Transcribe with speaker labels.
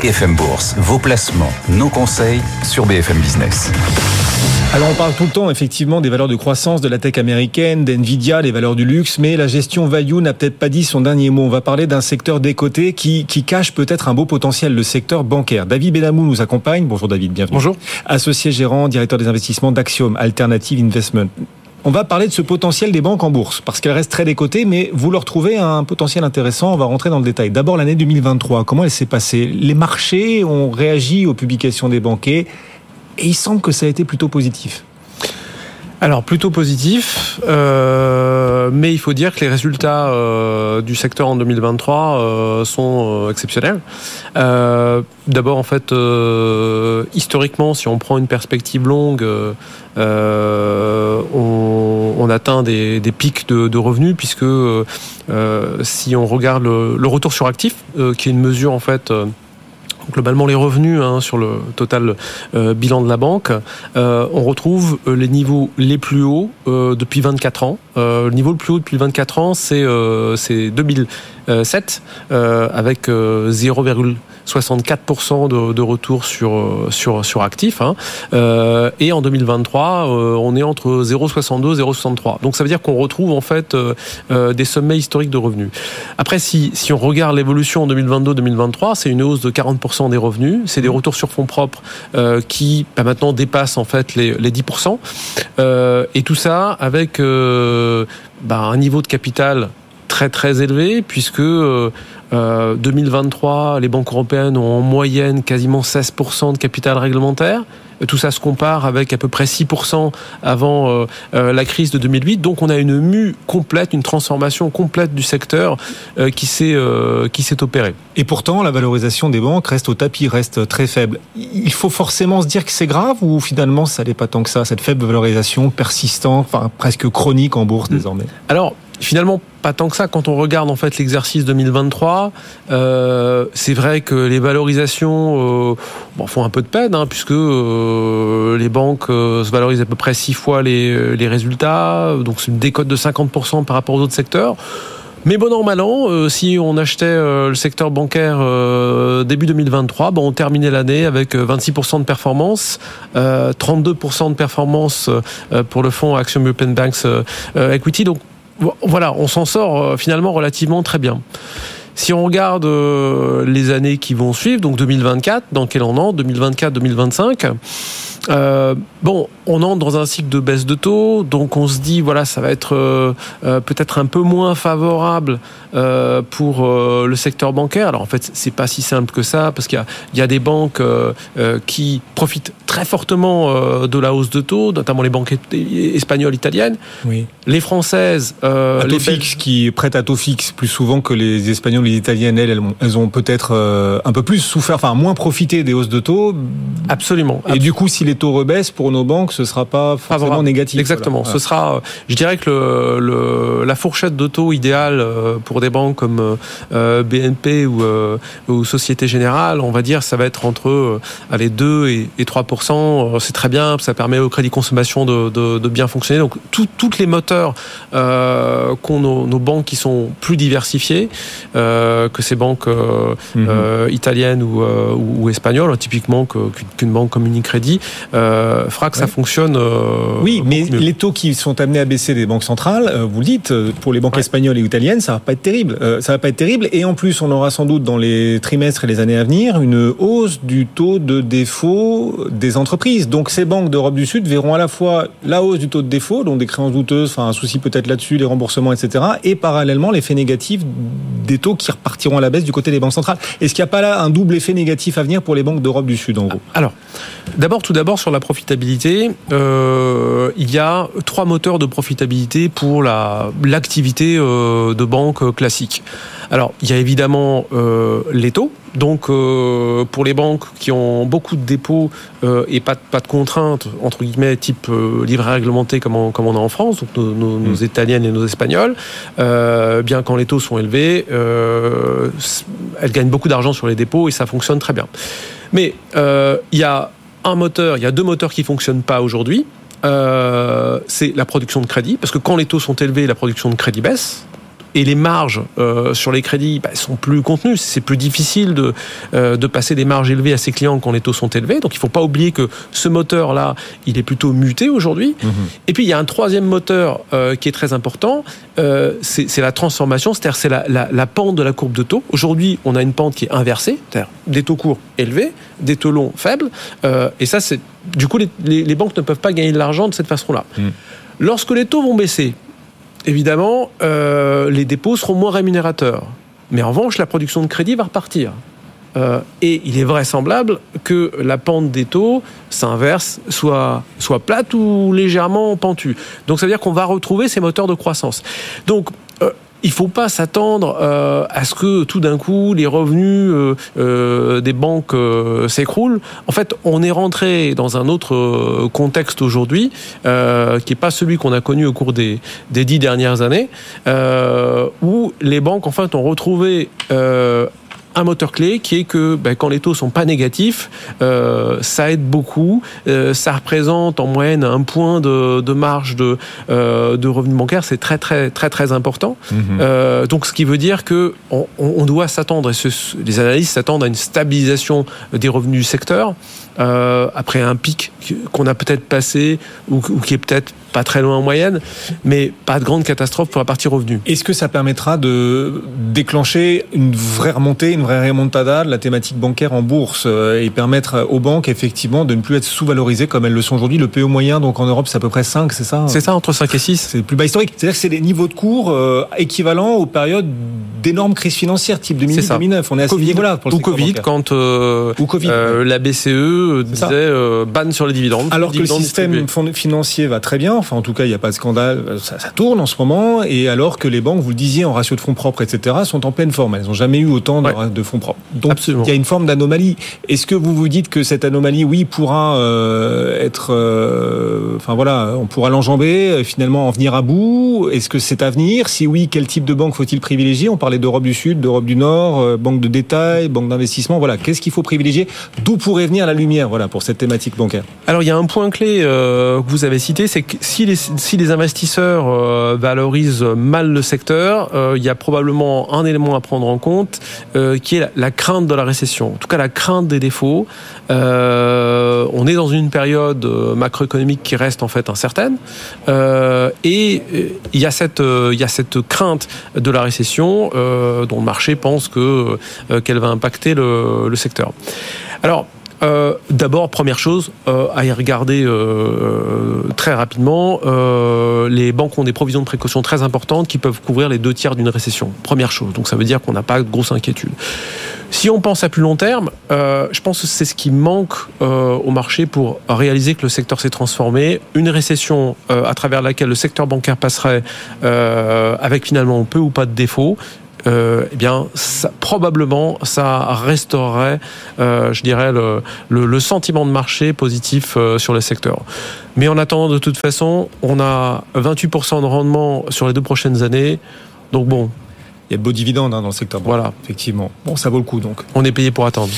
Speaker 1: BFM Bourse, vos placements, nos conseils sur BFM Business.
Speaker 2: Alors on parle tout le temps effectivement des valeurs de croissance de la tech américaine, d'NVIDIA, les valeurs du luxe, mais la gestion value n'a peut-être pas dit son dernier mot. On va parler d'un secteur décoté qui, qui cache peut-être un beau potentiel, le secteur bancaire. David Benamou nous accompagne. Bonjour David, bienvenue.
Speaker 3: Bonjour.
Speaker 2: Associé gérant, directeur des investissements d'Axiom, Alternative Investment. On va parler de ce potentiel des banques en bourse, parce qu'elles restent très décotées, mais vous leur trouvez un potentiel intéressant. On va rentrer dans le détail. D'abord, l'année 2023, comment elle s'est passée? Les marchés ont réagi aux publications des banquiers, et il semble que ça a été plutôt positif.
Speaker 3: Alors plutôt positif, euh, mais il faut dire que les résultats euh, du secteur en 2023 euh, sont exceptionnels. D'abord en fait, historiquement, si on prend une perspective longue, on, atteint des, pics de, revenus puisque si on regarde le retour sur actif, qui est une mesure en fait globalement les revenus hein, sur le total euh, bilan de la banque, euh, on retrouve euh, les niveaux les plus hauts depuis 24 ans. Le niveau le plus haut depuis 24 ans, c'est 2007 avec 0, 64% de, retour sur, sur, sur actifs. Hein. Euh, et en 2023, euh, on est entre 0,62 et 0,63. Donc ça veut dire qu'on retrouve en fait euh, euh, des sommets historiques de revenus. Après, si, si on regarde l'évolution en 2022-2023, c'est une hausse de 40% des revenus. C'est des retours sur fonds propres euh, qui bah, maintenant dépassent en fait les, les 10%. et tout ça avec bah, un niveau de capital très très élevé puisque euh, 2023 les banques européennes ont en moyenne quasiment 16% de capital réglementaire. Tout ça se compare avec à peu près 6% avant euh, euh, la crise de 2008. Donc on a une mue complète, une transformation complète du secteur euh, qui s'est euh, qui s'est opérée.
Speaker 2: Et pourtant, la valorisation des banques reste au tapis, reste très faible. Il faut forcément se dire que c'est grave ou finalement ça n'est pas tant que ça, cette faible valorisation persistante, enfin presque chronique en bourse désormais?
Speaker 3: Alors finalement pas tant que ça. Quand on regarde en fait l'exercice 2023 euh, c'est vrai que les valorisations euh, bon, font un peu de peine hein, puisque euh, les banques euh, se valorisent à peu près six fois les, les résultats. Donc c'est une décote de 50% par rapport aux autres secteurs. Mais bon an, mal an, euh, si on achetait euh, le secteur bancaire euh, début 2023, bon, on terminait l'année avec 26% de performance, 32% de performance pour le fonds Action European Banks Equity. Donc voilà, on s'en sort euh, finalement relativement très bien. Si on regarde euh, les années qui vont suivre, donc 2024, dans quel entre 2024-2025 euh, bon, on entre dans un cycle de baisse de taux, donc on se dit voilà, ça va être euh, euh, peut-être un peu moins favorable euh, pour euh, le secteur bancaire. Alors en fait, c'est pas si simple que ça parce qu'il y, y a, des banques euh, qui profitent très fortement de la hausse de taux, notamment les banques espagnoles, italiennes.
Speaker 2: Oui.
Speaker 3: Les françaises,
Speaker 2: à les fixes qui prêtent à taux fixe plus souvent que les espagnols, les italiennes, elles, elles ont, elles ont peut-être un peu plus souffert, enfin moins profité des hausses de taux.
Speaker 3: Absolument.
Speaker 2: Et absolument. du coup, si les taux rebaissent pour nos banques, ce sera pas forcément Favorable. négatif.
Speaker 3: Exactement. Voilà. Ce sera, je dirais que le, le, la fourchette de taux idéale pour des banques comme euh, BNP ou, euh, ou, Société Générale, on va dire, ça va être entre euh, allez, 2 et, et 3 C'est très bien, ça permet au crédit consommation de, de, de bien fonctionner. Donc, tout, toutes les moteurs euh, qu'ont nos, nos, banques qui sont plus diversifiées euh, que ces banques mm -hmm. italiennes ou, ou, ou, espagnoles, typiquement qu'une banque comme Unicredit, fera que ouais. ça fonctionne.
Speaker 2: oui, mais mieux. les taux qui sont amenés à baisser des banques centrales, vous le dites, pour les banques ouais. espagnoles et italiennes, ça va pas être terrible. Euh, ça va pas être terrible. Et en plus, on aura sans doute dans les trimestres et les années à venir une hausse du taux de défaut des entreprises. Donc ces banques d'Europe du Sud verront à la fois la hausse du taux de défaut, donc des créances douteuses, enfin un souci peut-être là-dessus, les remboursements, etc. Et parallèlement l'effet négatif des taux qui repartiront à la baisse du côté des banques centrales. Est-ce qu'il n'y a pas là un double effet négatif à venir pour les banques d'Europe du Sud en gros?
Speaker 3: Alors, d'abord, tout d'abord sur la profitabilité, euh, il y a trois moteurs de profitabilité pour l'activité la, euh, de banque classique. Alors, il y a évidemment euh, les taux. Donc, euh, pour les banques qui ont beaucoup de dépôts euh, et pas de, pas de contraintes, entre guillemets, type livret réglementé comme on, comme on a en France, donc nos, nos, mmh. nos italiennes et nos espagnoles, bien quand les taux sont élevés, elles gagnent beaucoup d'argent sur les dépôts et ça fonctionne très bien. Mais il y a un moteur, il y a deux moteurs qui fonctionnent pas aujourd'hui. c'est la production de crédit, parce que quand les taux sont élevés, la production de crédit baisse et les marges euh, sur les crédits bah, sont plus contenues. C'est plus difficile de, euh, de passer des marges élevées à ses clients quand les taux sont élevés. Donc il ne faut pas oublier que ce moteur-là, il est plutôt muté aujourd'hui. Mhm. Et puis il y a un troisième moteur euh, qui est très important, c'est la transformation, c'est-à-dire c'est la, la, pente de la courbe de taux. Aujourd'hui, on a une pente qui est inversée, c'est-à-dire des taux courts élevés, des taux longs faibles. et ça, c'est du coup, les, les, banques ne peuvent pas gagner de l'argent de cette façon-là. Mhm. Lorsque les taux vont baisser, évidemment, euh, les dépôts seront moins rémunérateurs. Mais en revanche, la production de crédit va repartir. Euh, et il est vraisemblable que la pente des taux s'inverse, soit, soit plate ou légèrement pentue. Donc ça veut dire qu'on va retrouver ces moteurs de croissance. Donc euh, il faut pas s'attendre euh, à ce que tout d'un coup les revenus euh, euh, des banques s'écroulent. En fait, on est rentré dans un autre contexte aujourd'hui qui n'est pas celui qu'on a connu au cours des, des dix dernières années, où les banques en fait ont retrouvé un moteur clé qui est que ben, quand les taux sont pas négatifs, euh, ça aide beaucoup. Euh, ça représente en moyenne un point de, de marge de, euh, de revenus bancaires. C'est très très très très important. Mhm. donc ce qui veut dire que on, on doit s'attendre, et les analystes s'attendent à une stabilisation des revenus du secteur après un pic qu'on a peut-être passé ou, ou qui est peut-être pas très loin en moyenne, mais pas de grande catastrophe pour la partie revenu.
Speaker 2: Est-ce que ça permettra de déclencher une vraie remontée, une vraie remontada de la thématique bancaire en bourse euh, et permettre aux banques effectivement de ne plus être sous-valorisées comme elles le sont aujourd'hui? Le PE moyen, donc en Europe, c'est à peu près 5, c'est ça?
Speaker 3: C'est ça, entre 5 et 6.
Speaker 2: C'est le plus bas historique. C'est-à-dire que c'est des niveaux de cours euh, équivalents aux périodes d'énormes crises financières type 2008-2009.
Speaker 3: On est à ce niveau-là pour le Ou Covid, quand euh, Ou COVID, la BCE disait ban sur les dividendes.
Speaker 2: Alors que le système financier va très bien, enfin en tout cas il n'y a pas de scandale, ça, tourne en ce moment, et alors que les banques, vous le disiez, en ratio de fonds propres, etc., sont en pleine forme. Elles n'ont jamais eu autant de, fonds propres. Donc il y a une forme d'anomalie. Est-ce que vous vous dites que cette anomalie, oui, pourra euh, être, euh, enfin voilà, on pourra l'enjamber, euh, finalement en venir à bout? Est-ce que c'est à venir? Si oui, quel type de banque faut-il privilégier? On d'Europe du Sud, d'Europe du Nord, banque de détail, banque d'investissement. Voilà, qu'est-ce qu'il faut privilégier? D'où pourrait venir la lumière, voilà, pour cette thématique bancaire?
Speaker 3: Alors il y a un point clé que vous avez cité, c'est que si les, investisseurs euh, valorisent mal le secteur, euh, il y a probablement un élément à prendre en compte euh, qui est la, crainte de la récession. En tout cas, la crainte des défauts. on est dans une période macroéconomique qui reste en fait incertaine et il y a il y a cette crainte de la récession dont le marché pense que qu'elle va impacter le, secteur. Alors euh, D'abord, première chose euh, à y regarder euh, très rapidement, euh, les banques ont des provisions de précaution très importantes qui peuvent couvrir les deux tiers d'une récession. Première chose, donc ça veut dire qu'on n'a pas de grosse inquiétude. Si on pense à plus long terme, euh, je pense que c'est ce qui manque euh, au marché pour réaliser que le secteur s'est transformé. Une récession à travers laquelle le secteur bancaire passerait avec finalement peu ou pas de défauts euh, eh bien, ça, probablement, ça restaurerait, euh, je dirais, le, le, sentiment de marché positif euh, sur le secteur. Mais en attendant, de toute façon, on a 28% de rendement sur les deux prochaines années. Donc bon.
Speaker 2: Il y a de beaux dividendes hein, dans le secteur.
Speaker 3: Voilà.
Speaker 2: Effectivement. Bon, ça vaut le coup donc.
Speaker 3: On est payé pour attendre.